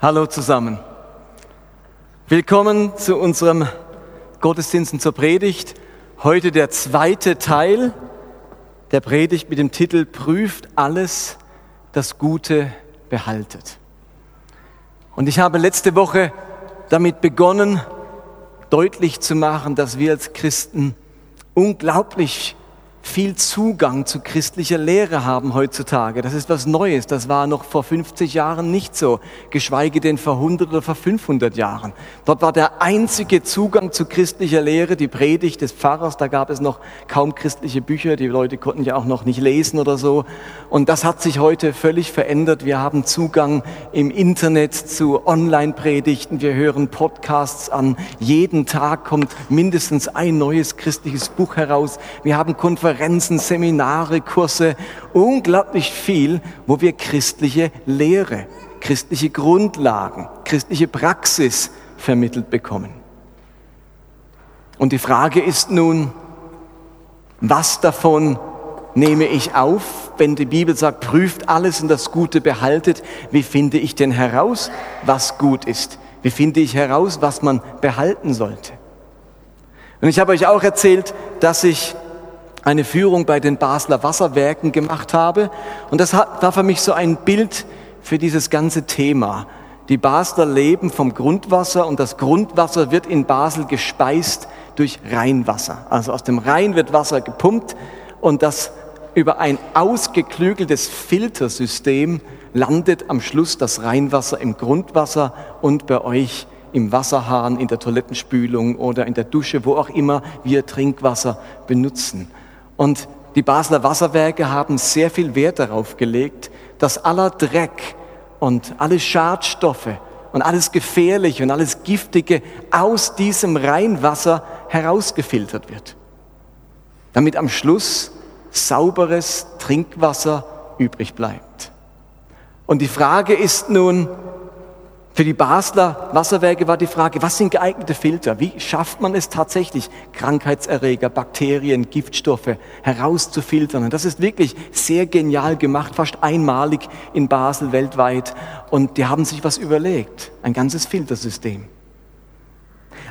Hallo zusammen. Willkommen zu unserem Gottesdienst zur Predigt. Heute der zweite Teil der Predigt mit dem Titel Prüft alles, das Gute behaltet. Und ich habe letzte Woche damit begonnen, deutlich zu machen, dass wir als Christen unglaublich viel Zugang zu christlicher Lehre haben heutzutage. Das ist was Neues. Das war noch vor 50 Jahren nicht so, geschweige denn vor 100 oder vor 500 Jahren. Dort war der einzige Zugang zu christlicher Lehre die Predigt des Pfarrers. Da gab es noch kaum christliche Bücher. Die Leute konnten ja auch noch nicht lesen oder so. Und das hat sich heute völlig verändert. Wir haben Zugang im Internet zu Online-Predigten. Wir hören Podcasts an. Jeden Tag kommt mindestens ein neues christliches Buch heraus. Wir haben Konferenzen Konferenzen, Seminare, Kurse, unglaublich viel, wo wir christliche Lehre, christliche Grundlagen, christliche Praxis vermittelt bekommen. Und die Frage ist nun, was davon nehme ich auf, wenn die Bibel sagt, prüft alles und das Gute behaltet, wie finde ich denn heraus, was gut ist? Wie finde ich heraus, was man behalten sollte? Und ich habe euch auch erzählt, dass ich eine Führung bei den Basler Wasserwerken gemacht habe. Und das war für mich so ein Bild für dieses ganze Thema. Die Basler leben vom Grundwasser und das Grundwasser wird in Basel gespeist durch Rheinwasser. Also aus dem Rhein wird Wasser gepumpt und das über ein ausgeklügeltes Filtersystem landet am Schluss das Rheinwasser im Grundwasser und bei euch im Wasserhahn, in der Toilettenspülung oder in der Dusche, wo auch immer wir Trinkwasser benutzen. Und die Basler Wasserwerke haben sehr viel Wert darauf gelegt, dass aller Dreck und alle Schadstoffe und alles Gefährliche und alles Giftige aus diesem Rheinwasser herausgefiltert wird. Damit am Schluss sauberes Trinkwasser übrig bleibt. Und die Frage ist nun, für die Basler Wasserwerke war die Frage, was sind geeignete Filter? Wie schafft man es tatsächlich, Krankheitserreger, Bakterien, Giftstoffe herauszufiltern? Und das ist wirklich sehr genial gemacht, fast einmalig in Basel weltweit. Und die haben sich was überlegt, ein ganzes Filtersystem.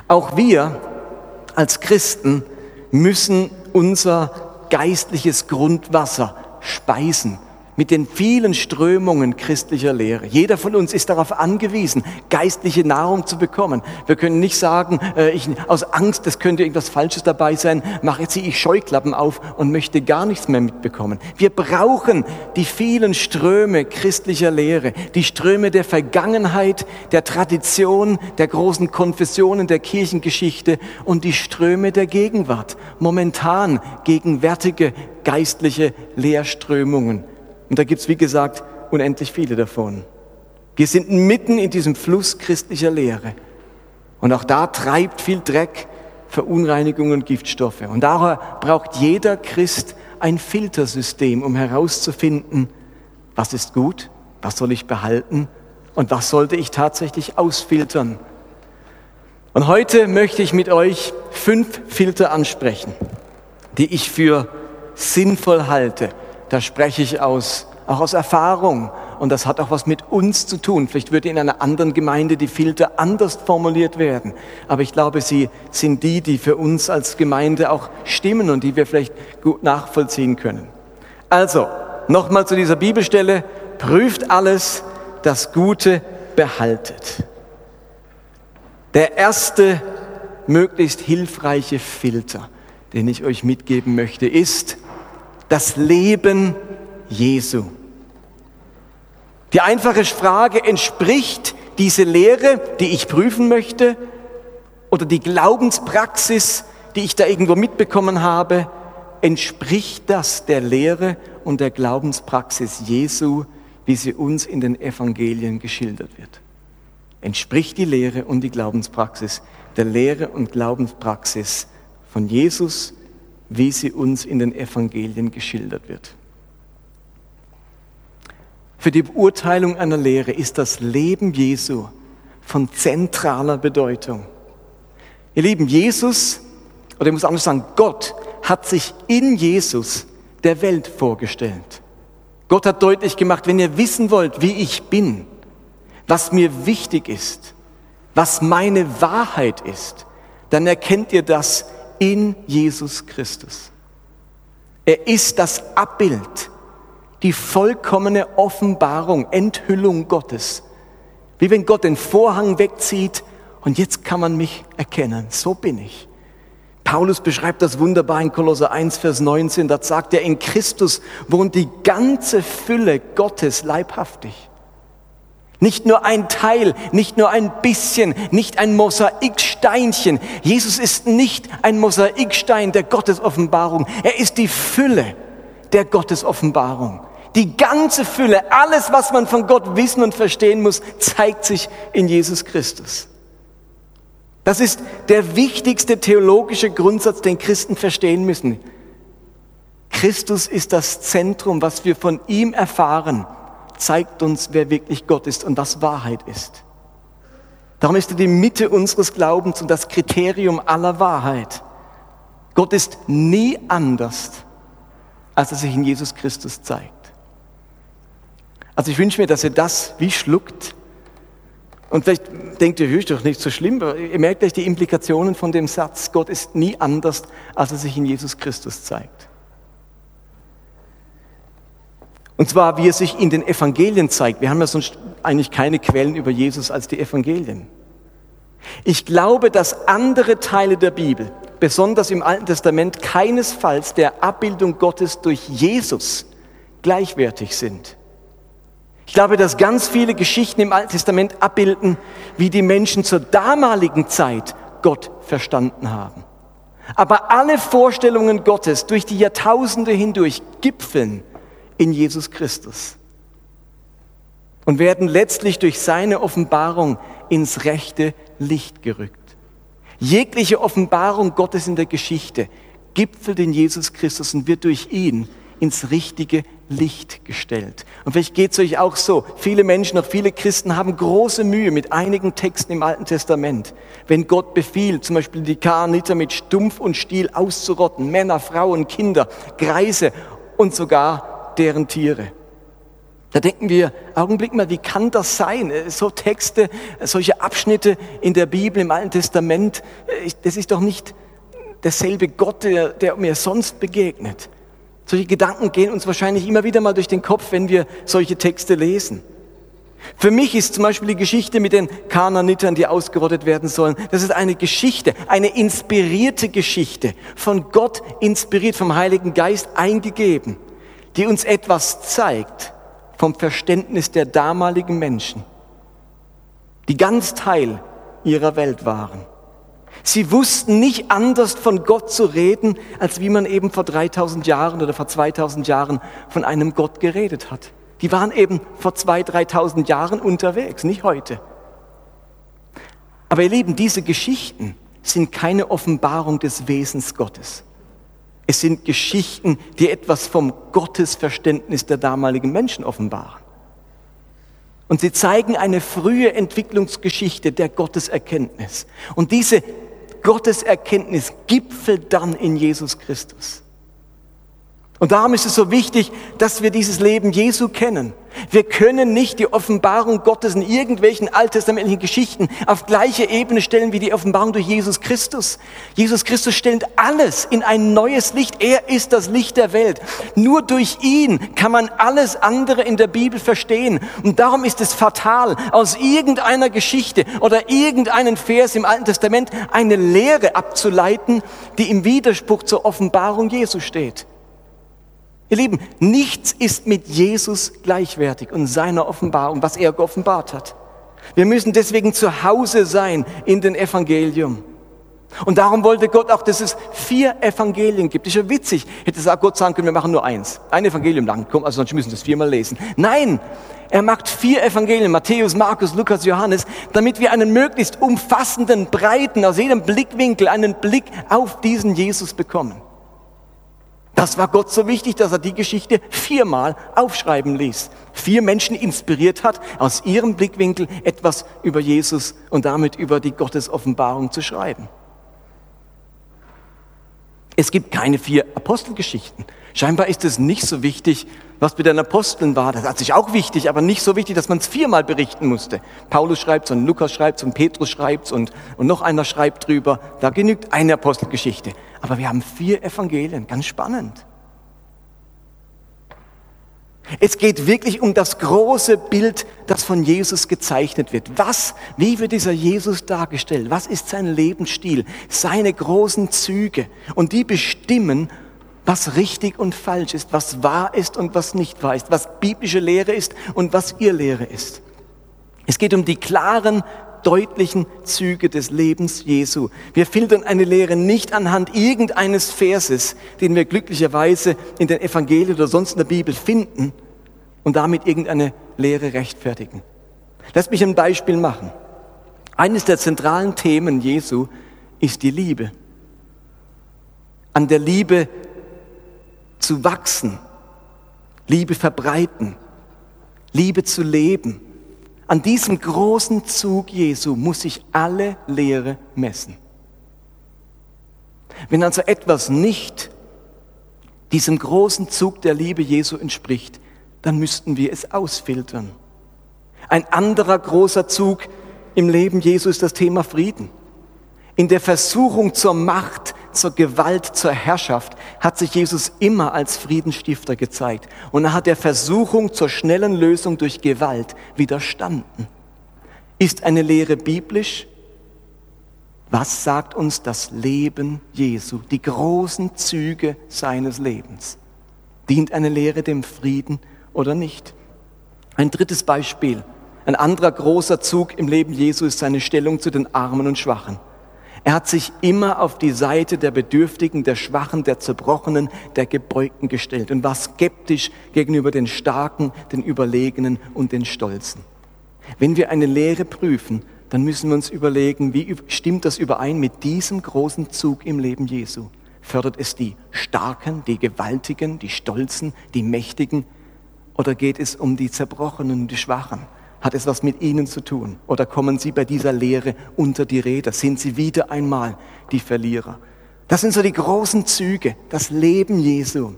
Auch wir als Christen müssen unser geistliches Grundwasser speisen mit den vielen Strömungen christlicher Lehre. Jeder von uns ist darauf angewiesen, geistliche Nahrung zu bekommen. Wir können nicht sagen, äh, ich, aus Angst, es könnte irgendwas Falsches dabei sein, mache jetzt ich Scheuklappen auf und möchte gar nichts mehr mitbekommen. Wir brauchen die vielen Ströme christlicher Lehre, die Ströme der Vergangenheit, der Tradition, der großen Konfessionen, der Kirchengeschichte und die Ströme der Gegenwart, momentan gegenwärtige geistliche Lehrströmungen. Und da gibt es, wie gesagt, unendlich viele davon. Wir sind mitten in diesem Fluss christlicher Lehre. Und auch da treibt viel Dreck, Verunreinigungen und Giftstoffe. Und daher braucht jeder Christ ein Filtersystem, um herauszufinden, was ist gut, was soll ich behalten und was sollte ich tatsächlich ausfiltern. Und heute möchte ich mit euch fünf Filter ansprechen, die ich für sinnvoll halte, da spreche ich aus, auch aus Erfahrung. Und das hat auch was mit uns zu tun. Vielleicht würde in einer anderen Gemeinde die Filter anders formuliert werden. Aber ich glaube, sie sind die, die für uns als Gemeinde auch stimmen und die wir vielleicht gut nachvollziehen können. Also, nochmal zu dieser Bibelstelle. Prüft alles, das Gute behaltet. Der erste möglichst hilfreiche Filter, den ich euch mitgeben möchte, ist, das Leben Jesu. Die einfache Frage, entspricht diese Lehre, die ich prüfen möchte, oder die Glaubenspraxis, die ich da irgendwo mitbekommen habe, entspricht das der Lehre und der Glaubenspraxis Jesu, wie sie uns in den Evangelien geschildert wird? Entspricht die Lehre und die Glaubenspraxis der Lehre und Glaubenspraxis von Jesus wie sie uns in den Evangelien geschildert wird. Für die Beurteilung einer Lehre ist das Leben Jesu von zentraler Bedeutung. Ihr Lieben, Jesus, oder ich muss anders sagen, Gott hat sich in Jesus der Welt vorgestellt. Gott hat deutlich gemacht, wenn ihr wissen wollt, wie ich bin, was mir wichtig ist, was meine Wahrheit ist, dann erkennt ihr das in Jesus Christus. Er ist das Abbild, die vollkommene Offenbarung, Enthüllung Gottes. Wie wenn Gott den Vorhang wegzieht und jetzt kann man mich erkennen. So bin ich. Paulus beschreibt das wunderbar in Kolosser 1, Vers 19. Da sagt er, in Christus wohnt die ganze Fülle Gottes leibhaftig. Nicht nur ein Teil, nicht nur ein bisschen, nicht ein Mosaiksteinchen. Jesus ist nicht ein Mosaikstein der Gottesoffenbarung. Er ist die Fülle der Gottesoffenbarung. Die ganze Fülle, alles, was man von Gott wissen und verstehen muss, zeigt sich in Jesus Christus. Das ist der wichtigste theologische Grundsatz, den Christen verstehen müssen. Christus ist das Zentrum, was wir von ihm erfahren zeigt uns, wer wirklich Gott ist und was Wahrheit ist. Darum ist er die Mitte unseres Glaubens und das Kriterium aller Wahrheit. Gott ist nie anders, als er sich in Jesus Christus zeigt. Also ich wünsche mir, dass ihr das wie schluckt. Und vielleicht denkt ihr, ist doch nicht so schlimm, aber ihr merkt gleich die Implikationen von dem Satz, Gott ist nie anders, als er sich in Jesus Christus zeigt. Und zwar, wie er sich in den Evangelien zeigt. Wir haben ja sonst eigentlich keine Quellen über Jesus als die Evangelien. Ich glaube, dass andere Teile der Bibel, besonders im Alten Testament, keinesfalls der Abbildung Gottes durch Jesus gleichwertig sind. Ich glaube, dass ganz viele Geschichten im Alten Testament abbilden, wie die Menschen zur damaligen Zeit Gott verstanden haben. Aber alle Vorstellungen Gottes durch die Jahrtausende hindurch gipfeln in Jesus Christus und werden letztlich durch seine Offenbarung ins rechte Licht gerückt. Jegliche Offenbarung Gottes in der Geschichte gipfelt in Jesus Christus und wird durch ihn ins richtige Licht gestellt. Und vielleicht geht es euch auch so. Viele Menschen, auch viele Christen haben große Mühe mit einigen Texten im Alten Testament. Wenn Gott befiehlt, zum Beispiel die Karniter mit Stumpf und Stiel auszurotten, Männer, Frauen, Kinder, Greise und sogar deren Tiere. Da denken wir, Augenblick mal, wie kann das sein? Äh, so Texte, äh, solche Abschnitte in der Bibel, im Alten Testament, äh, das ist doch nicht derselbe Gott, der, der mir sonst begegnet. Solche Gedanken gehen uns wahrscheinlich immer wieder mal durch den Kopf, wenn wir solche Texte lesen. Für mich ist zum Beispiel die Geschichte mit den Kananitern, die ausgerottet werden sollen, das ist eine Geschichte, eine inspirierte Geschichte, von Gott inspiriert, vom Heiligen Geist eingegeben die uns etwas zeigt vom Verständnis der damaligen Menschen, die ganz Teil ihrer Welt waren. Sie wussten nicht anders von Gott zu reden, als wie man eben vor 3000 Jahren oder vor 2000 Jahren von einem Gott geredet hat. Die waren eben vor 2.000, 3.000 Jahren unterwegs, nicht heute. Aber ihr Lieben, diese Geschichten sind keine Offenbarung des Wesens Gottes. Es sind Geschichten, die etwas vom Gottesverständnis der damaligen Menschen offenbaren. Und sie zeigen eine frühe Entwicklungsgeschichte der Gotteserkenntnis. Und diese Gotteserkenntnis gipfelt dann in Jesus Christus. Und darum ist es so wichtig, dass wir dieses Leben Jesu kennen. Wir können nicht die Offenbarung Gottes in irgendwelchen alttestamentlichen Geschichten auf gleiche Ebene stellen wie die Offenbarung durch Jesus Christus. Jesus Christus stellt alles in ein neues Licht. Er ist das Licht der Welt. Nur durch ihn kann man alles andere in der Bibel verstehen. Und darum ist es fatal, aus irgendeiner Geschichte oder irgendeinen Vers im Alten Testament eine Lehre abzuleiten, die im Widerspruch zur Offenbarung Jesu steht. Ihr Lieben, nichts ist mit Jesus gleichwertig und seiner Offenbarung, was er geoffenbart hat. Wir müssen deswegen zu Hause sein in den Evangelium. Und darum wollte Gott auch, dass es vier Evangelien gibt. Ist ja witzig. Hätte Gott sagen können, wir machen nur eins. Ein Evangelium lang. Komm, also sonst müssen wir das viermal lesen. Nein, er macht vier Evangelien. Matthäus, Markus, Lukas, Johannes, damit wir einen möglichst umfassenden, breiten, aus jedem Blickwinkel einen Blick auf diesen Jesus bekommen. Das war Gott so wichtig, dass er die Geschichte viermal aufschreiben ließ. Vier Menschen inspiriert hat, aus ihrem Blickwinkel etwas über Jesus und damit über die Gottesoffenbarung zu schreiben. Es gibt keine vier Apostelgeschichten. Scheinbar ist es nicht so wichtig, was mit den Aposteln war. Das hat sich auch wichtig, aber nicht so wichtig, dass man es viermal berichten musste. Paulus schreibt und Lukas schreibt und Petrus schreibt und, und noch einer schreibt drüber. Da genügt eine Apostelgeschichte. Aber wir haben vier Evangelien, ganz spannend. Es geht wirklich um das große Bild, das von Jesus gezeichnet wird. Was, wie wird dieser Jesus dargestellt? Was ist sein Lebensstil? Seine großen Züge. Und die bestimmen, was richtig und falsch ist, was wahr ist und was nicht wahr ist, was biblische Lehre ist und was ihr Lehre ist. Es geht um die klaren, deutlichen Züge des Lebens Jesu. Wir filtern eine Lehre nicht anhand irgendeines Verses, den wir glücklicherweise in den Evangelien oder sonst in der Bibel finden und damit irgendeine Lehre rechtfertigen. Lass mich ein Beispiel machen. Eines der zentralen Themen Jesu ist die Liebe. An der Liebe zu wachsen, Liebe verbreiten, Liebe zu leben. An diesem großen Zug Jesu muss sich alle Lehre messen. Wenn also etwas nicht diesem großen Zug der Liebe Jesu entspricht, dann müssten wir es ausfiltern. Ein anderer großer Zug im Leben Jesu ist das Thema Frieden. In der Versuchung zur Macht, zur Gewalt, zur Herrschaft hat sich Jesus immer als Friedensstifter gezeigt. Und er hat der Versuchung zur schnellen Lösung durch Gewalt widerstanden. Ist eine Lehre biblisch? Was sagt uns das Leben Jesu, die großen Züge seines Lebens? Dient eine Lehre dem Frieden oder nicht? Ein drittes Beispiel. Ein anderer großer Zug im Leben Jesu ist seine Stellung zu den Armen und Schwachen. Er hat sich immer auf die Seite der Bedürftigen, der Schwachen, der Zerbrochenen, der Gebeugten gestellt und war skeptisch gegenüber den Starken, den Überlegenen und den Stolzen. Wenn wir eine Lehre prüfen, dann müssen wir uns überlegen, wie stimmt das überein mit diesem großen Zug im Leben Jesu? Fördert es die Starken, die Gewaltigen, die Stolzen, die Mächtigen? Oder geht es um die Zerbrochenen, die Schwachen? Hat es was mit ihnen zu tun? Oder kommen sie bei dieser Lehre unter die Räder? Sind sie wieder einmal die Verlierer? Das sind so die großen Züge, das Leben Jesu.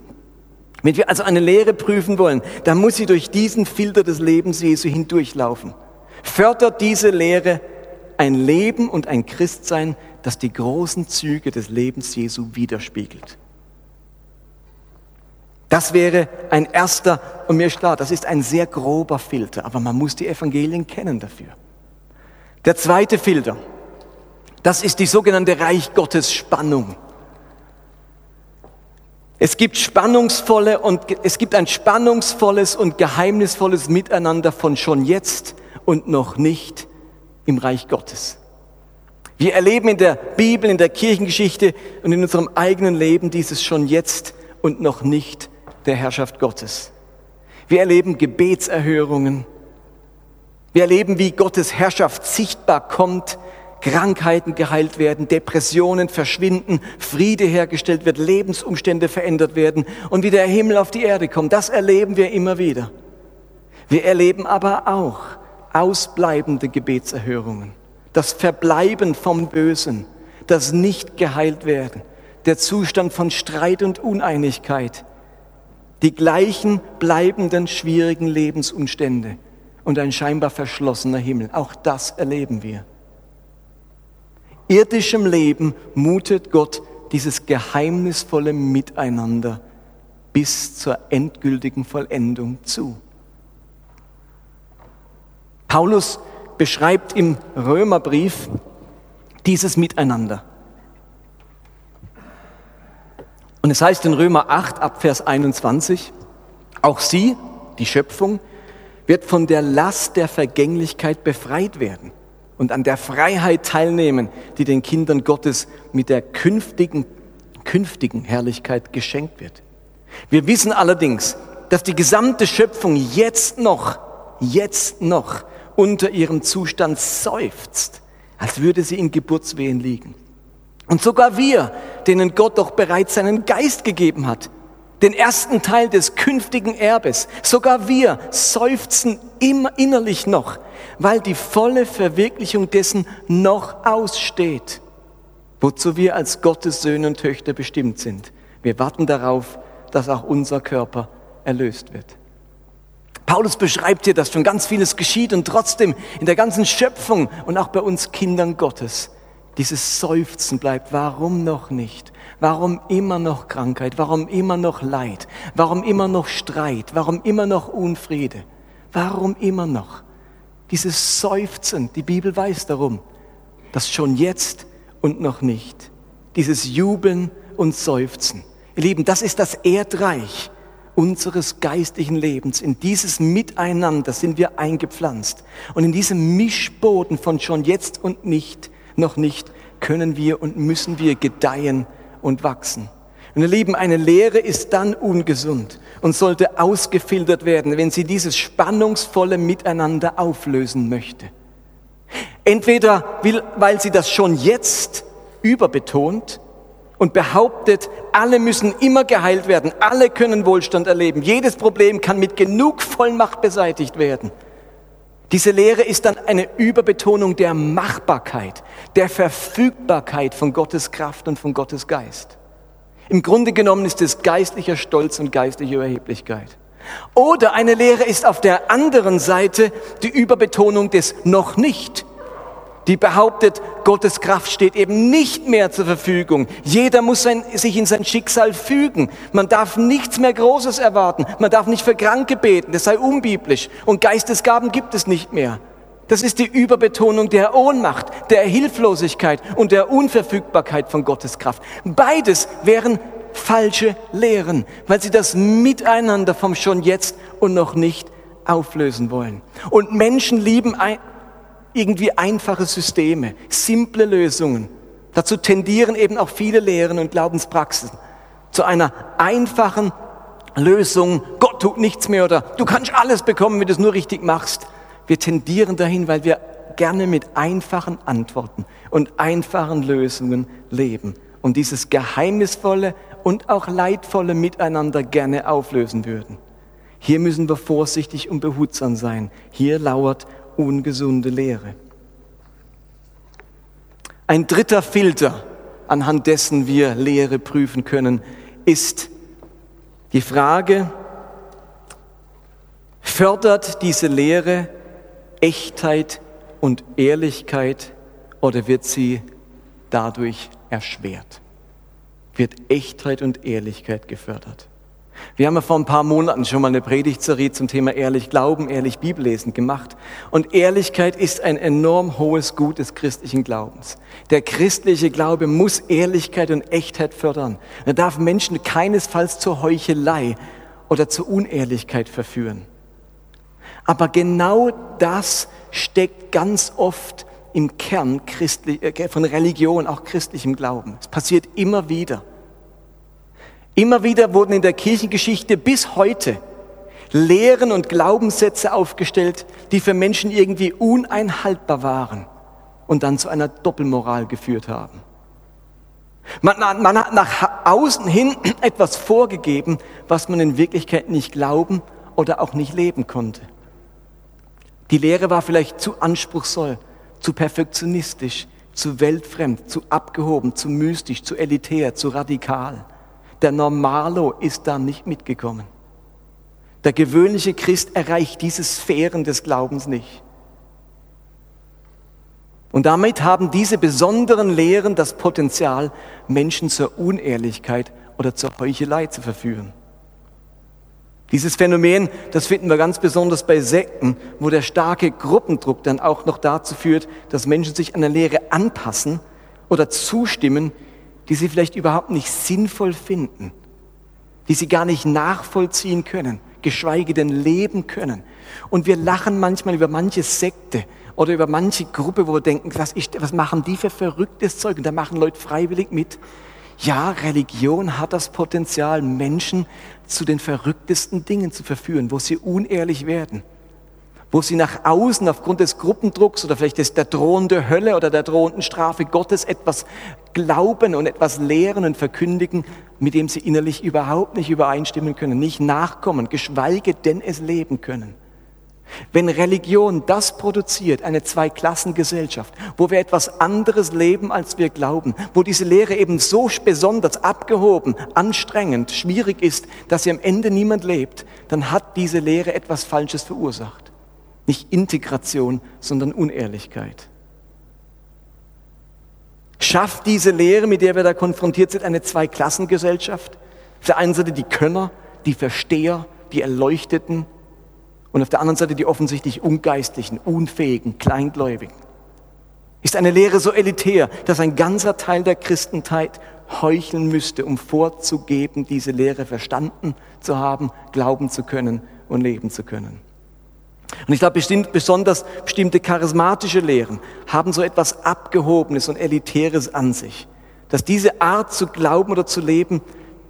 Wenn wir also eine Lehre prüfen wollen, dann muss sie durch diesen Filter des Lebens Jesu hindurchlaufen. Fördert diese Lehre ein Leben und ein Christsein, das die großen Züge des Lebens Jesu widerspiegelt. Das wäre ein erster, und mir ist klar, das ist ein sehr grober Filter, aber man muss die Evangelien kennen dafür. Der zweite Filter, das ist die sogenannte Reich Gottes Spannung. Es gibt spannungsvolle und es gibt ein spannungsvolles und geheimnisvolles Miteinander von schon jetzt und noch nicht im Reich Gottes. Wir erleben in der Bibel, in der Kirchengeschichte und in unserem eigenen Leben dieses schon jetzt und noch nicht der Herrschaft Gottes. Wir erleben Gebetserhörungen. Wir erleben, wie Gottes Herrschaft sichtbar kommt, Krankheiten geheilt werden, Depressionen verschwinden, Friede hergestellt wird, Lebensumstände verändert werden und wie der Himmel auf die Erde kommt. Das erleben wir immer wieder. Wir erleben aber auch ausbleibende Gebetserhörungen, das Verbleiben vom Bösen, das nicht geheilt werden, der Zustand von Streit und Uneinigkeit, die gleichen bleibenden schwierigen Lebensumstände und ein scheinbar verschlossener Himmel. Auch das erleben wir. Irdischem Leben mutet Gott dieses geheimnisvolle Miteinander bis zur endgültigen Vollendung zu. Paulus beschreibt im Römerbrief dieses Miteinander. Und es heißt in Römer 8 ab Vers 21, auch sie, die Schöpfung, wird von der Last der Vergänglichkeit befreit werden und an der Freiheit teilnehmen, die den Kindern Gottes mit der künftigen, künftigen Herrlichkeit geschenkt wird. Wir wissen allerdings, dass die gesamte Schöpfung jetzt noch, jetzt noch unter ihrem Zustand seufzt, als würde sie in Geburtswehen liegen. Und sogar wir, denen Gott doch bereits seinen Geist gegeben hat, den ersten Teil des künftigen Erbes, sogar wir seufzen immer innerlich noch, weil die volle Verwirklichung dessen noch aussteht, wozu wir als Gottes Söhne und Töchter bestimmt sind. Wir warten darauf, dass auch unser Körper erlöst wird. Paulus beschreibt hier, dass schon ganz vieles geschieht und trotzdem in der ganzen Schöpfung und auch bei uns Kindern Gottes dieses Seufzen bleibt. Warum noch nicht? Warum immer noch Krankheit? Warum immer noch Leid? Warum immer noch Streit? Warum immer noch Unfriede? Warum immer noch? Dieses Seufzen, die Bibel weiß darum, dass schon jetzt und noch nicht. Dieses Jubeln und Seufzen. Ihr Lieben, das ist das Erdreich unseres geistlichen Lebens. In dieses Miteinander sind wir eingepflanzt. Und in diesem Mischboden von schon jetzt und nicht, noch nicht, können wir und müssen wir gedeihen und wachsen. Und ihr Lieben, eine Lehre ist dann ungesund und sollte ausgefiltert werden, wenn sie dieses spannungsvolle Miteinander auflösen möchte. Entweder will, weil sie das schon jetzt überbetont und behauptet, alle müssen immer geheilt werden, alle können Wohlstand erleben, jedes Problem kann mit genug Vollmacht beseitigt werden. Diese Lehre ist dann eine Überbetonung der Machbarkeit, der Verfügbarkeit von Gottes Kraft und von Gottes Geist. Im Grunde genommen ist es geistlicher Stolz und geistliche Überheblichkeit. Oder eine Lehre ist auf der anderen Seite die Überbetonung des noch nicht die behauptet, Gottes Kraft steht eben nicht mehr zur Verfügung. Jeder muss sein, sich in sein Schicksal fügen. Man darf nichts mehr Großes erwarten. Man darf nicht für Kranke beten. Das sei unbiblisch. Und Geistesgaben gibt es nicht mehr. Das ist die Überbetonung der Ohnmacht, der Hilflosigkeit und der Unverfügbarkeit von Gottes Kraft. Beides wären falsche Lehren, weil sie das Miteinander vom schon jetzt und noch nicht auflösen wollen. Und Menschen lieben irgendwie einfache Systeme, simple Lösungen. Dazu tendieren eben auch viele Lehren und Glaubenspraxen zu einer einfachen Lösung. Gott tut nichts mehr oder du kannst alles bekommen, wenn du es nur richtig machst. Wir tendieren dahin, weil wir gerne mit einfachen Antworten und einfachen Lösungen leben und dieses geheimnisvolle und auch leidvolle Miteinander gerne auflösen würden. Hier müssen wir vorsichtig und behutsam sein. Hier lauert ungesunde Lehre. Ein dritter Filter, anhand dessen wir Lehre prüfen können, ist die Frage, fördert diese Lehre Echtheit und Ehrlichkeit oder wird sie dadurch erschwert? Wird Echtheit und Ehrlichkeit gefördert? Wir haben ja vor ein paar Monaten schon mal eine Predigtserie zum Thema ehrlich Glauben, ehrlich Bibellesen gemacht. Und Ehrlichkeit ist ein enorm hohes Gut des christlichen Glaubens. Der christliche Glaube muss Ehrlichkeit und Echtheit fördern. Er darf Menschen keinesfalls zur Heuchelei oder zur Unehrlichkeit verführen. Aber genau das steckt ganz oft im Kern äh, von Religion, auch christlichem Glauben. Es passiert immer wieder. Immer wieder wurden in der Kirchengeschichte bis heute Lehren und Glaubenssätze aufgestellt, die für Menschen irgendwie uneinhaltbar waren und dann zu einer Doppelmoral geführt haben. Man, man, hat nach außen hin etwas vorgegeben, was man in Wirklichkeit nicht glauben oder auch nicht leben konnte. Die Lehre war vielleicht zu anspruchsvoll, zu perfektionistisch, zu weltfremd, zu abgehoben, zu mystisch, zu elitär, zu radikal. Der Normalo ist da nicht mitgekommen. Der gewöhnliche Christ erreicht diese Sphären des Glaubens nicht. Und damit haben diese besonderen Lehren das Potenzial, Menschen zur Unehrlichkeit oder zur Heuchelei zu verführen. Dieses Phänomen, das finden wir ganz besonders bei Sekten, wo der starke Gruppendruck dann auch noch dazu führt, dass Menschen sich an der Lehre anpassen oder zustimmen, die sie vielleicht überhaupt nicht sinnvoll finden, die sie gar nicht nachvollziehen können, geschweige denn leben können. Und wir lachen manchmal über manche Sekte oder über manche Gruppe, wo wir denken, was, ist, was machen die für verrücktes Zeug? Und da machen Leute freiwillig mit. Ja, Religion hat das Potenzial, Menschen zu den verrücktesten Dingen zu verführen, wo sie unehrlich werden wo sie nach außen aufgrund des Gruppendrucks oder vielleicht des, der drohenden Hölle oder der drohenden Strafe Gottes etwas glauben und etwas lehren und verkündigen, mit dem sie innerlich überhaupt nicht übereinstimmen können, nicht nachkommen, geschweige denn es leben können. Wenn Religion das produziert, eine Zweiklassengesellschaft, wo wir etwas anderes leben, als wir glauben, wo diese Lehre eben so besonders abgehoben, anstrengend, schwierig ist, dass sie am Ende niemand lebt, dann hat diese Lehre etwas Falsches verursacht. Nicht Integration, sondern Unehrlichkeit. Schafft diese Lehre, mit der wir da konfrontiert sind, eine Zweiklassengesellschaft? Auf der einen Seite die Könner, die Versteher, die Erleuchteten und auf der anderen Seite die offensichtlich Ungeistlichen, Unfähigen, Kleingläubigen. Ist eine Lehre so elitär, dass ein ganzer Teil der Christenheit heucheln müsste, um vorzugeben, diese Lehre verstanden zu haben, glauben zu können und leben zu können. Und ich glaube, bestimmt, besonders bestimmte charismatische Lehren haben so etwas Abgehobenes und Elitäres an sich, dass diese Art zu glauben oder zu leben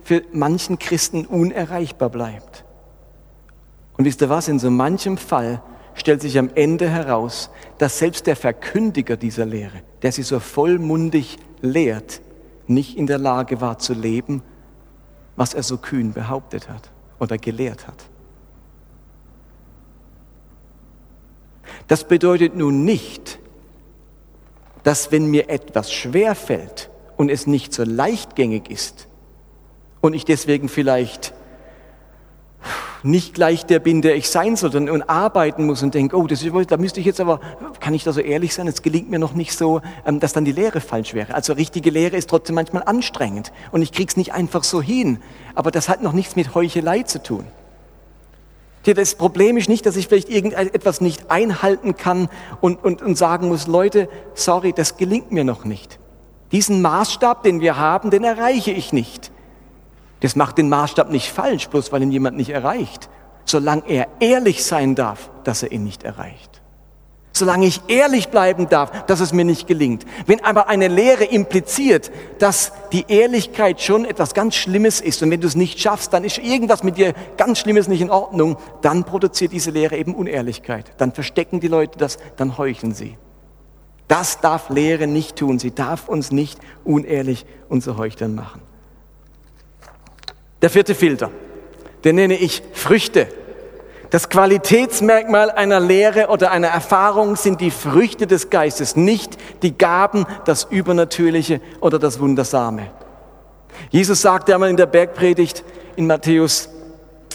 für manchen Christen unerreichbar bleibt. Und wisst ihr was, in so manchem Fall stellt sich am Ende heraus, dass selbst der Verkündiger dieser Lehre, der sie so vollmundig lehrt, nicht in der Lage war zu leben, was er so kühn behauptet hat oder gelehrt hat. Das bedeutet nun nicht, dass wenn mir etwas schwer fällt und es nicht so leichtgängig ist und ich deswegen vielleicht nicht gleich der bin, der ich sein soll, und arbeiten muss und denke, oh, das ist, da müsste ich jetzt aber, kann ich da so ehrlich sein, es gelingt mir noch nicht so, ähm, dass dann die Lehre falsch wäre. Also richtige Lehre ist trotzdem manchmal anstrengend und ich krieg's nicht einfach so hin, aber das hat noch nichts mit Heuchelei zu tun. Das Problem ist nicht, dass ich vielleicht irgendetwas nicht einhalten kann und, und, und sagen muss, Leute, sorry, das gelingt mir noch nicht. Diesen Maßstab, den wir haben, den erreiche ich nicht. Das macht den Maßstab nicht falsch, bloß weil ihn jemand nicht erreicht, solange er ehrlich sein darf, dass er ihn nicht erreicht solange ich ehrlich bleiben darf, dass es mir nicht gelingt. Wenn aber eine Lehre impliziert, dass die Ehrlichkeit schon etwas ganz Schlimmes ist und wenn du es nicht schaffst, dann ist irgendwas mit dir ganz Schlimmes nicht in Ordnung, dann produziert diese Lehre eben Unehrlichkeit. Dann verstecken die Leute das, dann heucheln sie. Das darf Lehre nicht tun. Sie darf uns nicht unehrlich und zu Heuchlern machen. Der vierte Filter, den nenne ich Früchte. Das Qualitätsmerkmal einer Lehre oder einer Erfahrung sind die Früchte des Geistes, nicht die Gaben, das Übernatürliche oder das Wundersame. Jesus sagte einmal in der Bergpredigt in Matthäus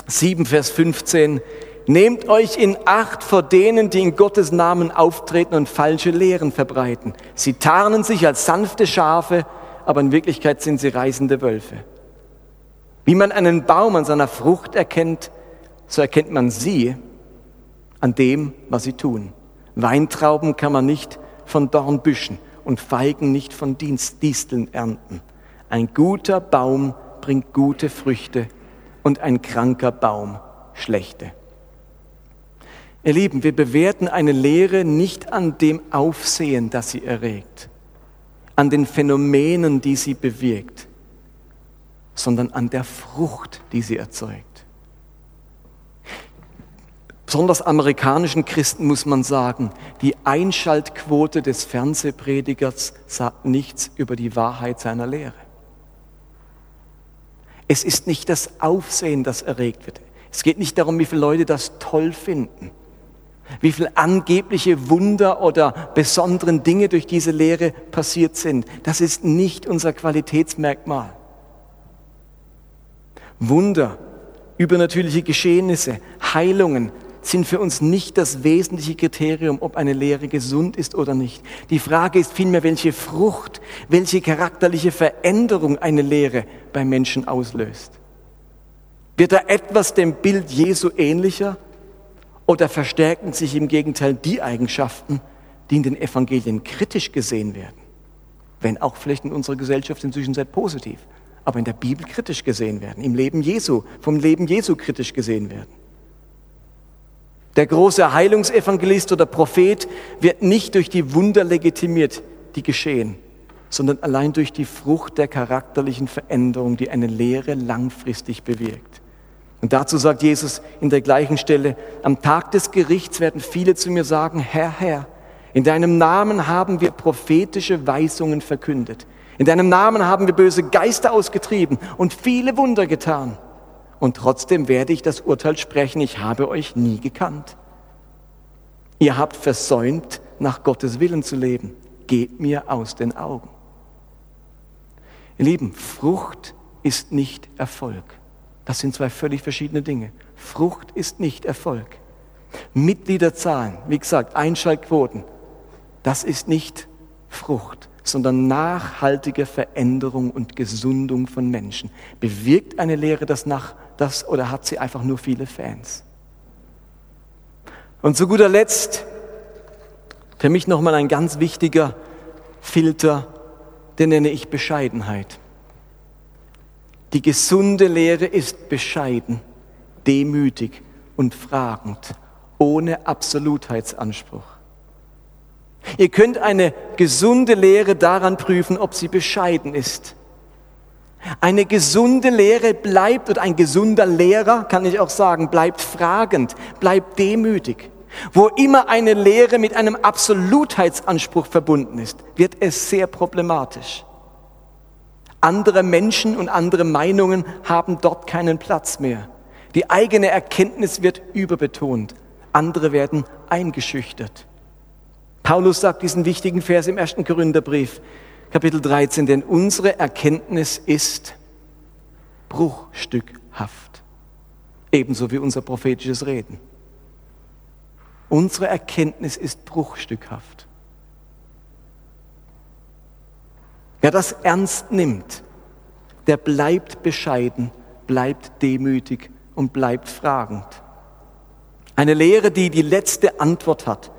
7, Vers 15, Nehmt euch in Acht vor denen, die in Gottes Namen auftreten und falsche Lehren verbreiten. Sie tarnen sich als sanfte Schafe, aber in Wirklichkeit sind sie reißende Wölfe. Wie man einen Baum an seiner Frucht erkennt, so erkennt man sie an dem, was sie tun. Weintrauben kann man nicht von Dornbüschen und Feigen nicht von Disteln ernten. Ein guter Baum bringt gute Früchte und ein kranker Baum schlechte. Ihr Lieben, wir bewerten eine Lehre nicht an dem Aufsehen, das sie erregt, an den Phänomenen, die sie bewirkt, sondern an der Frucht, die sie erzeugt. Besonders amerikanischen Christen muss man sagen, die Einschaltquote des Fernsehpredigers sagt nichts über die Wahrheit seiner Lehre. Es ist nicht das Aufsehen, das erregt wird. Es geht nicht darum, wie viele Leute das toll finden, wie viele angebliche Wunder oder besonderen Dinge durch diese Lehre passiert sind. Das ist nicht unser Qualitätsmerkmal. Wunder, übernatürliche Geschehnisse, Heilungen, sind für uns nicht das wesentliche Kriterium, ob eine Lehre gesund ist oder nicht. Die Frage ist vielmehr, welche Frucht, welche charakterliche Veränderung eine Lehre beim Menschen auslöst. Wird da etwas dem Bild Jesu ähnlicher oder verstärken sich im Gegenteil die Eigenschaften, die in den Evangelien kritisch gesehen werden? Wenn auch vielleicht in unserer Gesellschaft inzwischen sehr positiv, aber in der Bibel kritisch gesehen werden, im Leben Jesu, vom Leben Jesu kritisch gesehen werden. Der große Heilungsevangelist oder Prophet wird nicht durch die Wunder legitimiert, die geschehen, sondern allein durch die Frucht der charakterlichen Veränderung, die eine Lehre langfristig bewirkt. Und dazu sagt Jesus in der gleichen Stelle, am Tag des Gerichts werden viele zu mir sagen, Herr, Herr, in deinem Namen haben wir prophetische Weisungen verkündet. In deinem Namen haben wir böse Geister ausgetrieben und viele Wunder getan und trotzdem werde ich das Urteil sprechen, ich habe euch nie gekannt. Ihr habt versäumt, nach Gottes Willen zu leben. Geht mir aus den Augen. Ihr Lieben, Frucht ist nicht Erfolg. Das sind zwei völlig verschiedene Dinge. Frucht ist nicht Erfolg. Mitgliederzahlen, wie gesagt, Einschaltquoten, das ist nicht Frucht, sondern nachhaltige Veränderung und Gesundung von Menschen. Bewirkt eine Lehre das nach das oder hat sie einfach nur viele Fans? Und zu guter Letzt für mich nochmal ein ganz wichtiger Filter, den nenne ich Bescheidenheit. Die gesunde Lehre ist bescheiden, demütig und fragend, ohne Absolutheitsanspruch. Ihr könnt eine gesunde Lehre daran prüfen, ob sie bescheiden ist. Eine gesunde Lehre bleibt, oder ein gesunder Lehrer, kann ich auch sagen, bleibt fragend, bleibt demütig. Wo immer eine Lehre mit einem Absolutheitsanspruch verbunden ist, wird es sehr problematisch. Andere Menschen und andere Meinungen haben dort keinen Platz mehr. Die eigene Erkenntnis wird überbetont. Andere werden eingeschüchtert. Paulus sagt diesen wichtigen Vers im ersten Korintherbrief, Kapitel 13, denn unsere Erkenntnis ist bruchstückhaft. Ebenso wie unser prophetisches Reden. Unsere Erkenntnis ist bruchstückhaft. Wer das ernst nimmt, der bleibt bescheiden, bleibt demütig und bleibt fragend. Eine Lehre, die die letzte Antwort hat,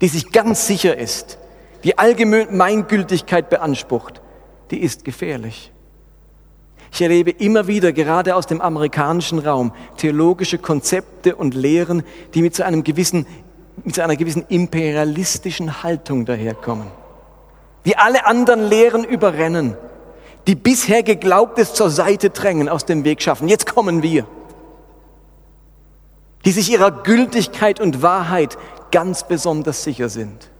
die sich ganz sicher ist, die Allgemeingültigkeit beansprucht, die ist gefährlich. Ich erlebe immer wieder, gerade aus dem amerikanischen Raum, theologische Konzepte und Lehren, die mit so, einem gewissen, mit so einer gewissen imperialistischen Haltung daherkommen. Die alle anderen Lehren überrennen, die bisher Geglaubtes zur Seite drängen, aus dem Weg schaffen. Jetzt kommen wir. Die sich ihrer Gültigkeit und Wahrheit ganz besonders sicher sind.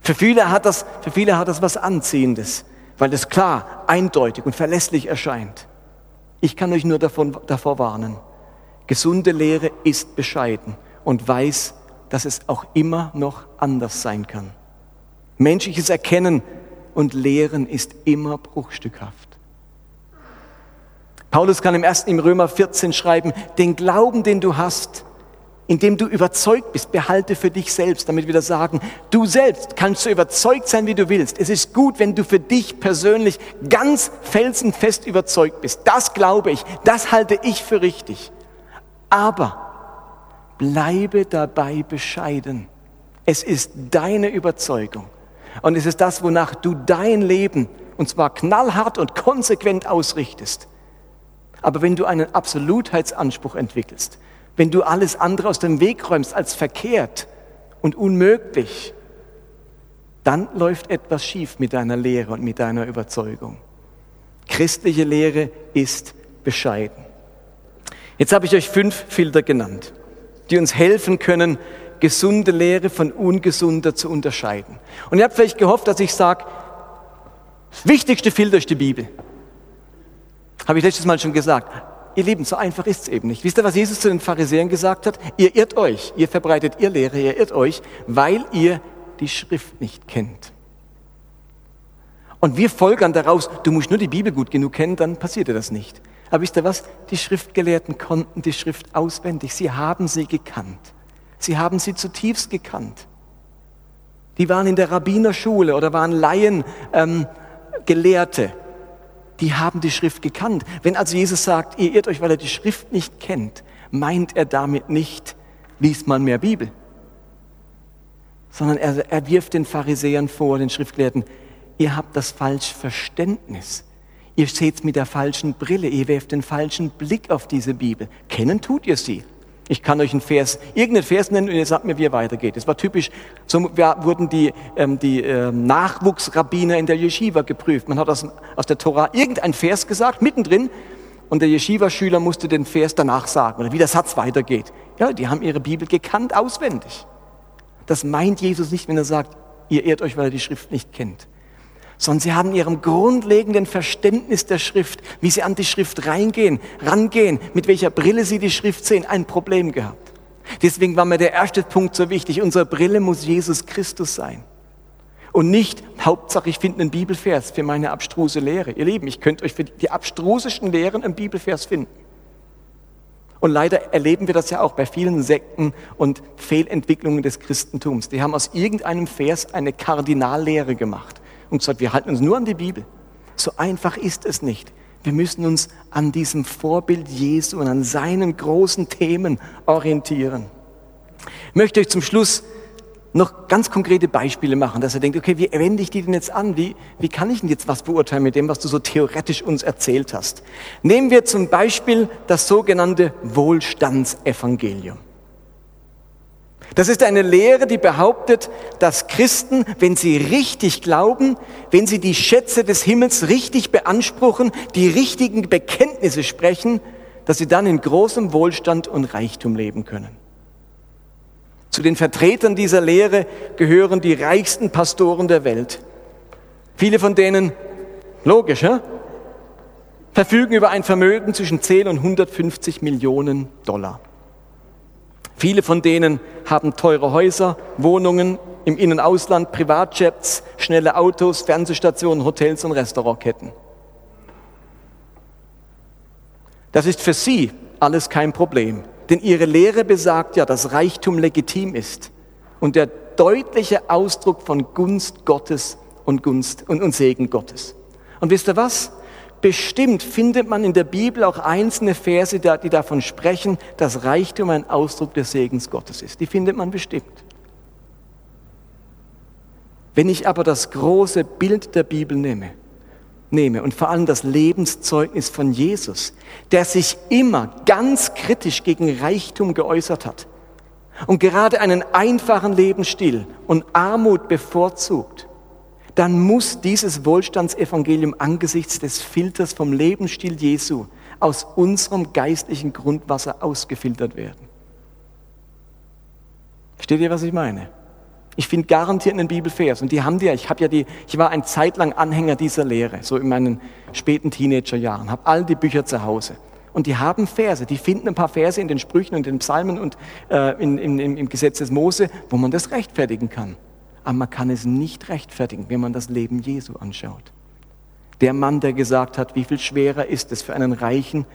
Für viele hat das, für viele hat das was Anziehendes, weil es klar, eindeutig und verlässlich erscheint. Ich kann euch nur davon, davor warnen. Gesunde Lehre ist bescheiden und weiß, dass es auch immer noch anders sein kann. Menschliches Erkennen und Lehren ist immer bruchstückhaft. Paulus kann im ersten im Römer 14 schreiben, den Glauben, den du hast, indem du überzeugt bist, behalte für dich selbst, damit wir das sagen, du selbst kannst so überzeugt sein, wie du willst. Es ist gut, wenn du für dich persönlich ganz felsenfest überzeugt bist. Das glaube ich, das halte ich für richtig. Aber bleibe dabei bescheiden. Es ist deine Überzeugung. Und es ist das, wonach du dein Leben, und zwar knallhart und konsequent ausrichtest. Aber wenn du einen Absolutheitsanspruch entwickelst, wenn du alles andere aus dem Weg räumst als verkehrt und unmöglich, dann läuft etwas schief mit deiner Lehre und mit deiner Überzeugung. Christliche Lehre ist bescheiden. Jetzt habe ich euch fünf Filter genannt, die uns helfen können, gesunde Lehre von ungesunder zu unterscheiden. Und ihr habt vielleicht gehofft, dass ich sage, das wichtigste Filter ist die Bibel. Habe ich letztes Mal schon gesagt. Ihr Lieben, so einfach ist es eben nicht. Wisst ihr, was Jesus zu den Pharisäern gesagt hat? Ihr irrt euch, ihr verbreitet ihr Lehre, ihr irrt euch, weil ihr die Schrift nicht kennt. Und wir folgern daraus, du musst nur die Bibel gut genug kennen, dann passiert dir das nicht. Aber wisst ihr was? Die Schriftgelehrten konnten die Schrift auswendig. Sie haben sie gekannt. Sie haben sie zutiefst gekannt. Die waren in der Rabbinerschule oder waren Laien, ähm, Gelehrte die haben die Schrift gekannt. Wenn also Jesus sagt, ihr irrt euch, weil er die Schrift nicht kennt, meint er damit nicht, liest man mehr Bibel, sondern er, er wirft den Pharisäern vor, den Schriftgelehrten, ihr habt das falsche Verständnis. Ihr seht mit der falschen Brille, ihr werft den falschen Blick auf diese Bibel. Kennen tut ihr sie, ich kann euch einen Vers, irgendeinen Vers nennen und ihr sagt mir, wie er weitergeht. Es war typisch, so wurden die, ähm, die ähm, Nachwuchsrabbiner in der Yeshiva geprüft. Man hat aus, aus der Tora irgendeinen Vers gesagt, mittendrin, und der Yeshiva-Schüler musste den Vers danach sagen oder wie der Satz weitergeht. Ja, die haben ihre Bibel gekannt auswendig. Das meint Jesus nicht, wenn er sagt, ihr ehrt euch, weil er die Schrift nicht kennt sondern sie haben ihrem grundlegenden Verständnis der Schrift, wie sie an die Schrift reingehen, rangehen, mit welcher Brille sie die Schrift sehen, ein Problem gehabt. Deswegen war mir der erste Punkt so wichtig. Unsere Brille muss Jesus Christus sein. Und nicht, Hauptsache, ich finde einen Bibelvers für meine abstruse Lehre. Ihr Lieben, ich könnte euch für die abstrusesten Lehren einen Bibelvers finden. Und leider erleben wir das ja auch bei vielen Sekten und Fehlentwicklungen des Christentums. Die haben aus irgendeinem Vers eine Kardinallehre gemacht und gesagt, wir halten uns nur an die Bibel. So einfach ist es nicht. Wir müssen uns an diesem Vorbild Jesu und an seinen großen Themen orientieren. Ich möchte euch zum Schluss noch ganz konkrete Beispiele machen, dass er denkt, okay, wie wende ich die denn jetzt an? Wie, wie kann ich denn jetzt was beurteilen mit dem, was du so theoretisch uns erzählt hast? Nehmen wir zum Beispiel das sogenannte Wohlstandsevangelium. Das ist eine Lehre, die behauptet, dass Christen, wenn sie richtig glauben, wenn sie die Schätze des Himmels richtig beanspruchen, die richtigen Bekenntnisse sprechen, dass sie dann in großem Wohlstand und Reichtum leben können. Zu den Vertretern dieser Lehre gehören die reichsten Pastoren der Welt. Viele von denen, logisch, ja? verfügen über ein Vermögen zwischen 10 und 150 Millionen Dollar. Viele von denen haben teure Häuser, Wohnungen im In- und Ausland, Privatjets, schnelle Autos, Fernsehstationen, Hotels und Restaurantketten. Das ist für sie alles kein Problem, denn ihre Lehre besagt ja, dass Reichtum legitim ist und der deutliche Ausdruck von Gunst Gottes und Gunst und, und Segen Gottes. Und wisst ihr was? Bestimmt findet man in der Bibel auch einzelne Verse, die davon sprechen, dass Reichtum ein Ausdruck des Segens Gottes ist. Die findet man bestimmt. Wenn ich aber das große Bild der Bibel nehme, nehme und vor allem das Lebenszeugnis von Jesus, der sich immer ganz kritisch gegen Reichtum geäußert hat und gerade einen einfachen Lebensstil und Armut bevorzugt, dann muss dieses Wohlstandsevangelium angesichts des Filters vom Lebensstil Jesu aus unserem geistlichen Grundwasser ausgefiltert werden. Versteht ihr, was ich meine? Ich finde garantiert einen Bibelvers und die haben die. Ich habe ja die. Ich war ein Zeitlang Anhänger dieser Lehre, so in meinen späten Teenagerjahren. Habe all die Bücher zu Hause und die haben Verse. Die finden ein paar Verse in den Sprüchen und den Psalmen und äh, in, in, im Gesetz des Mose, wo man das rechtfertigen kann aber man kann es nicht rechtfertigen, wenn man das Leben Jesu anschaut. Der Mann, der gesagt hat, wie viel schwerer ist es für einen Reichen,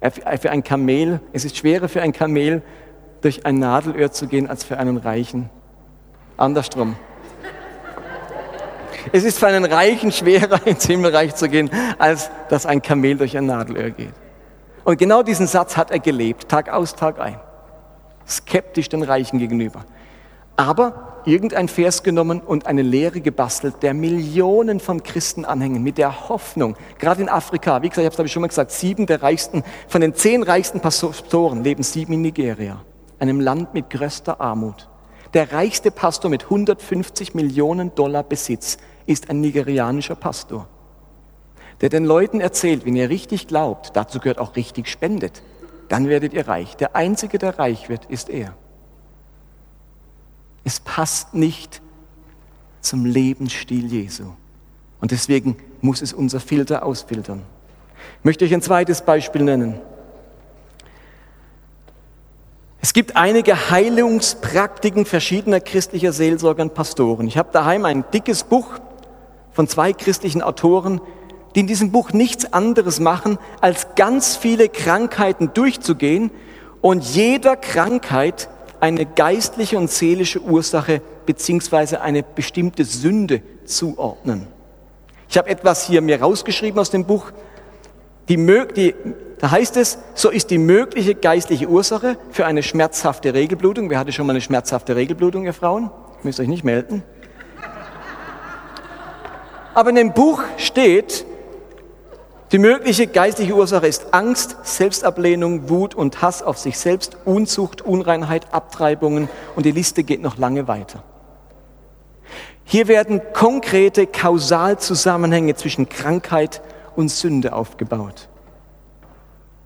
äh, für ein Kamel, es ist schwerer für ein Kamel, durch ein Nadelöhr zu gehen, als für einen Reichen. Andersrum. Es ist für einen Reichen schwerer, ins Himmelreich zu gehen, als dass ein Kamel durch ein Nadelöhr geht. Und genau diesen Satz hat er gelebt, Tag aus, Tag ein. Skeptisch den Reichen gegenüber. Aber irgendein Vers genommen und eine Lehre gebastelt, der Millionen von Christen anhängen, mit der Hoffnung, gerade in Afrika, wie gesagt, ich habe es ich schon mal gesagt, sieben der reichsten, von den zehn reichsten Pastoren leben sieben in Nigeria, einem Land mit größter Armut. Der reichste Pastor mit 150 Millionen Dollar Besitz ist ein nigerianischer Pastor, der den Leuten erzählt, wenn ihr richtig glaubt, dazu gehört auch richtig spendet, dann werdet ihr reich. Der Einzige, der reich wird, ist er. Es passt nicht zum Lebensstil Jesu. Und deswegen muss es unser Filter ausfiltern. Ich möchte euch ein zweites Beispiel nennen. Es gibt einige Heilungspraktiken verschiedener christlicher Seelsorger und Pastoren. Ich habe daheim ein dickes Buch von zwei christlichen Autoren, die in diesem Buch nichts anderes machen, als ganz viele Krankheiten durchzugehen und jeder Krankheit eine geistliche und seelische Ursache beziehungsweise eine bestimmte Sünde zuordnen. Ich habe etwas hier mir rausgeschrieben aus dem Buch. Die, die, da heißt es, so ist die mögliche geistliche Ursache für eine schmerzhafte Regelblutung. Wer hatte schon mal eine schmerzhafte Regelblutung, ihr Frauen? Müsst euch nicht melden. Aber in dem Buch steht, die mögliche geistliche Ursache ist Angst, Selbstablehnung, Wut und Hass auf sich selbst, Unzucht, Unreinheit, Abtreibungen und die Liste geht noch lange weiter. Hier werden konkrete Kausalzusammenhänge zwischen Krankheit und Sünde aufgebaut.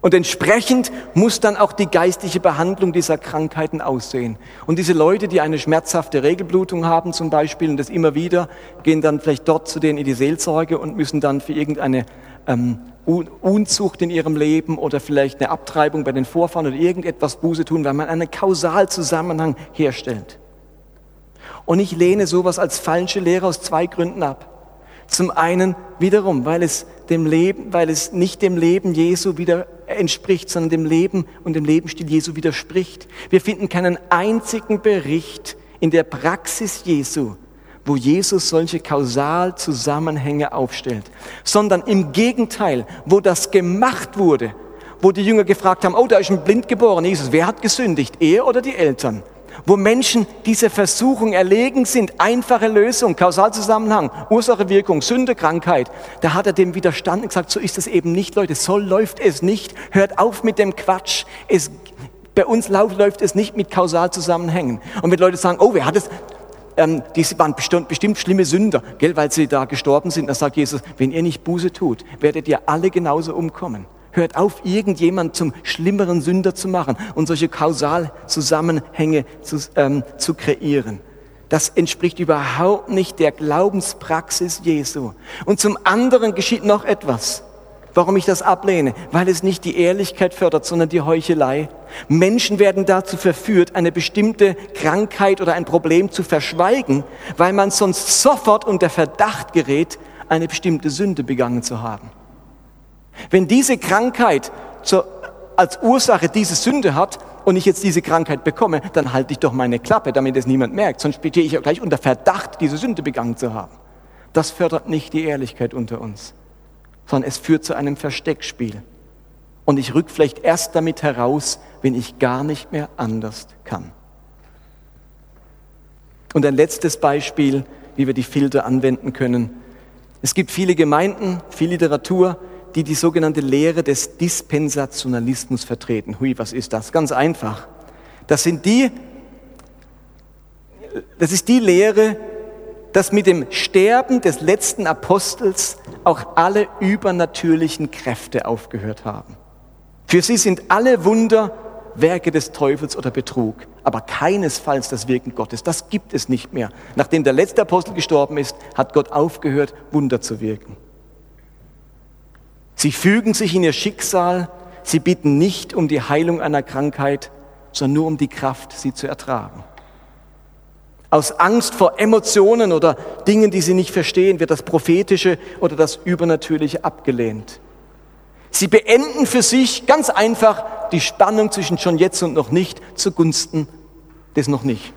Und entsprechend muss dann auch die geistliche Behandlung dieser Krankheiten aussehen. Und diese Leute, die eine schmerzhafte Regelblutung haben zum Beispiel und das immer wieder, gehen dann vielleicht dort zu denen in die Seelsorge und müssen dann für irgendeine ähm, Unzucht in ihrem Leben oder vielleicht eine Abtreibung bei den Vorfahren oder irgendetwas Buße tun, weil man einen Kausalzusammenhang herstellt. Und ich lehne sowas als falsche Lehre aus zwei Gründen ab. Zum einen wiederum, weil es dem Leben, weil es nicht dem Leben Jesu wieder entspricht, sondern dem Leben und dem Lebensstil Jesu widerspricht. Wir finden keinen einzigen Bericht in der Praxis Jesu, wo Jesus solche Kausalzusammenhänge aufstellt, sondern im Gegenteil, wo das gemacht wurde, wo die Jünger gefragt haben, oh, da ist ein Blind geboren, Jesus, wer hat gesündigt, er oder die Eltern? Wo Menschen diese Versuchung erlegen sind, einfache Lösung, Kausalzusammenhang, Ursache, Wirkung, Sünde, Krankheit, da hat er dem widerstanden und gesagt, so ist es eben nicht, Leute, so läuft es nicht, hört auf mit dem Quatsch, es, bei uns läuft es nicht mit Kausalzusammenhängen. Und wenn Leute sagen, oh, wer hat es, ähm, die waren bestimmt, bestimmt schlimme Sünder, gell, weil sie da gestorben sind, dann sagt Jesus, wenn ihr nicht Buße tut, werdet ihr alle genauso umkommen. Hört auf, irgendjemand zum schlimmeren Sünder zu machen und solche Kausalzusammenhänge zu, ähm, zu kreieren. Das entspricht überhaupt nicht der Glaubenspraxis Jesu. Und zum anderen geschieht noch etwas. Warum ich das ablehne? Weil es nicht die Ehrlichkeit fördert, sondern die Heuchelei. Menschen werden dazu verführt, eine bestimmte Krankheit oder ein Problem zu verschweigen, weil man sonst sofort unter Verdacht gerät, eine bestimmte Sünde begangen zu haben. Wenn diese Krankheit zur, als Ursache diese Sünde hat und ich jetzt diese Krankheit bekomme, dann halte ich doch meine Klappe, damit es niemand merkt. Sonst stehe ich ja gleich unter Verdacht, diese Sünde begangen zu haben. Das fördert nicht die Ehrlichkeit unter uns, sondern es führt zu einem Versteckspiel. Und ich rück vielleicht erst damit heraus, wenn ich gar nicht mehr anders kann. Und ein letztes Beispiel, wie wir die Filter anwenden können. Es gibt viele Gemeinden, viel Literatur, die die sogenannte Lehre des Dispensationalismus vertreten. Hui, was ist das? Ganz einfach. Das sind die, das ist die Lehre, dass mit dem Sterben des letzten Apostels auch alle übernatürlichen Kräfte aufgehört haben. Für sie sind alle Wunder Werke des Teufels oder Betrug, aber keinesfalls das Wirken Gottes. Das gibt es nicht mehr. Nachdem der letzte Apostel gestorben ist, hat Gott aufgehört, Wunder zu wirken. Sie fügen sich in ihr Schicksal, sie bitten nicht um die Heilung einer Krankheit, sondern nur um die Kraft, sie zu ertragen. Aus Angst vor Emotionen oder Dingen, die sie nicht verstehen, wird das Prophetische oder das Übernatürliche abgelehnt. Sie beenden für sich ganz einfach die Spannung zwischen schon jetzt und noch nicht zugunsten des noch nicht.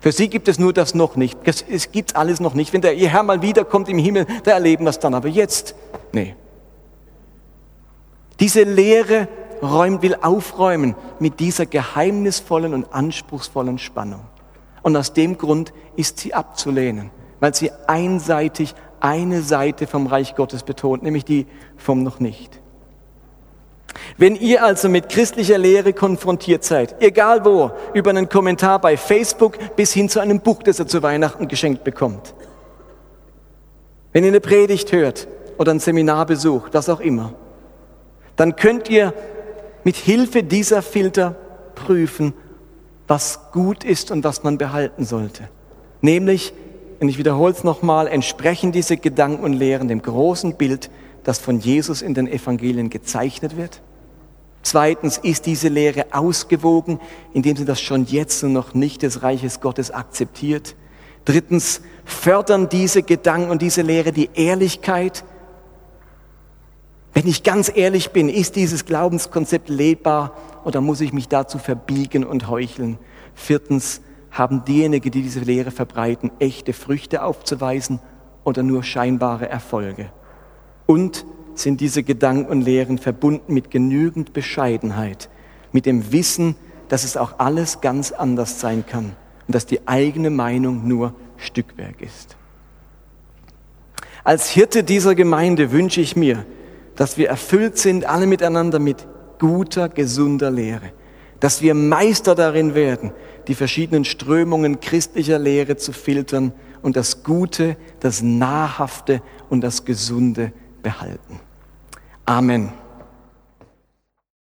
Für sie gibt es nur das noch nicht. Es gibt alles noch nicht. Wenn der ihr Herr mal wiederkommt im Himmel, da erleben wir es dann. Aber jetzt, nee. Diese Lehre räumt, will aufräumen mit dieser geheimnisvollen und anspruchsvollen Spannung. Und aus dem Grund ist sie abzulehnen, weil sie einseitig eine Seite vom Reich Gottes betont, nämlich die vom noch nicht. Wenn ihr also mit christlicher Lehre konfrontiert seid, egal wo, über einen Kommentar bei Facebook bis hin zu einem Buch, das ihr zu Weihnachten geschenkt bekommt, wenn ihr eine Predigt hört oder ein Seminar besucht, was auch immer, dann könnt ihr mit Hilfe dieser Filter prüfen, was gut ist und was man behalten sollte. Nämlich, und ich wiederhole es nochmal, entsprechen diese Gedanken und Lehren dem großen Bild, das von Jesus in den Evangelien gezeichnet wird? Zweitens, ist diese Lehre ausgewogen, indem sie das schon jetzt und noch nicht des Reiches Gottes akzeptiert? Drittens, fördern diese Gedanken und diese Lehre die Ehrlichkeit, wenn ich ganz ehrlich bin, ist dieses Glaubenskonzept lebbar oder muss ich mich dazu verbiegen und heucheln? Viertens, haben diejenigen, die diese Lehre verbreiten, echte Früchte aufzuweisen oder nur scheinbare Erfolge? Und sind diese Gedanken und Lehren verbunden mit genügend Bescheidenheit, mit dem Wissen, dass es auch alles ganz anders sein kann und dass die eigene Meinung nur Stückwerk ist? Als Hirte dieser Gemeinde wünsche ich mir, dass wir erfüllt sind, alle miteinander mit guter, gesunder Lehre. Dass wir Meister darin werden, die verschiedenen Strömungen christlicher Lehre zu filtern und das Gute, das Nahrhafte und das Gesunde behalten. Amen.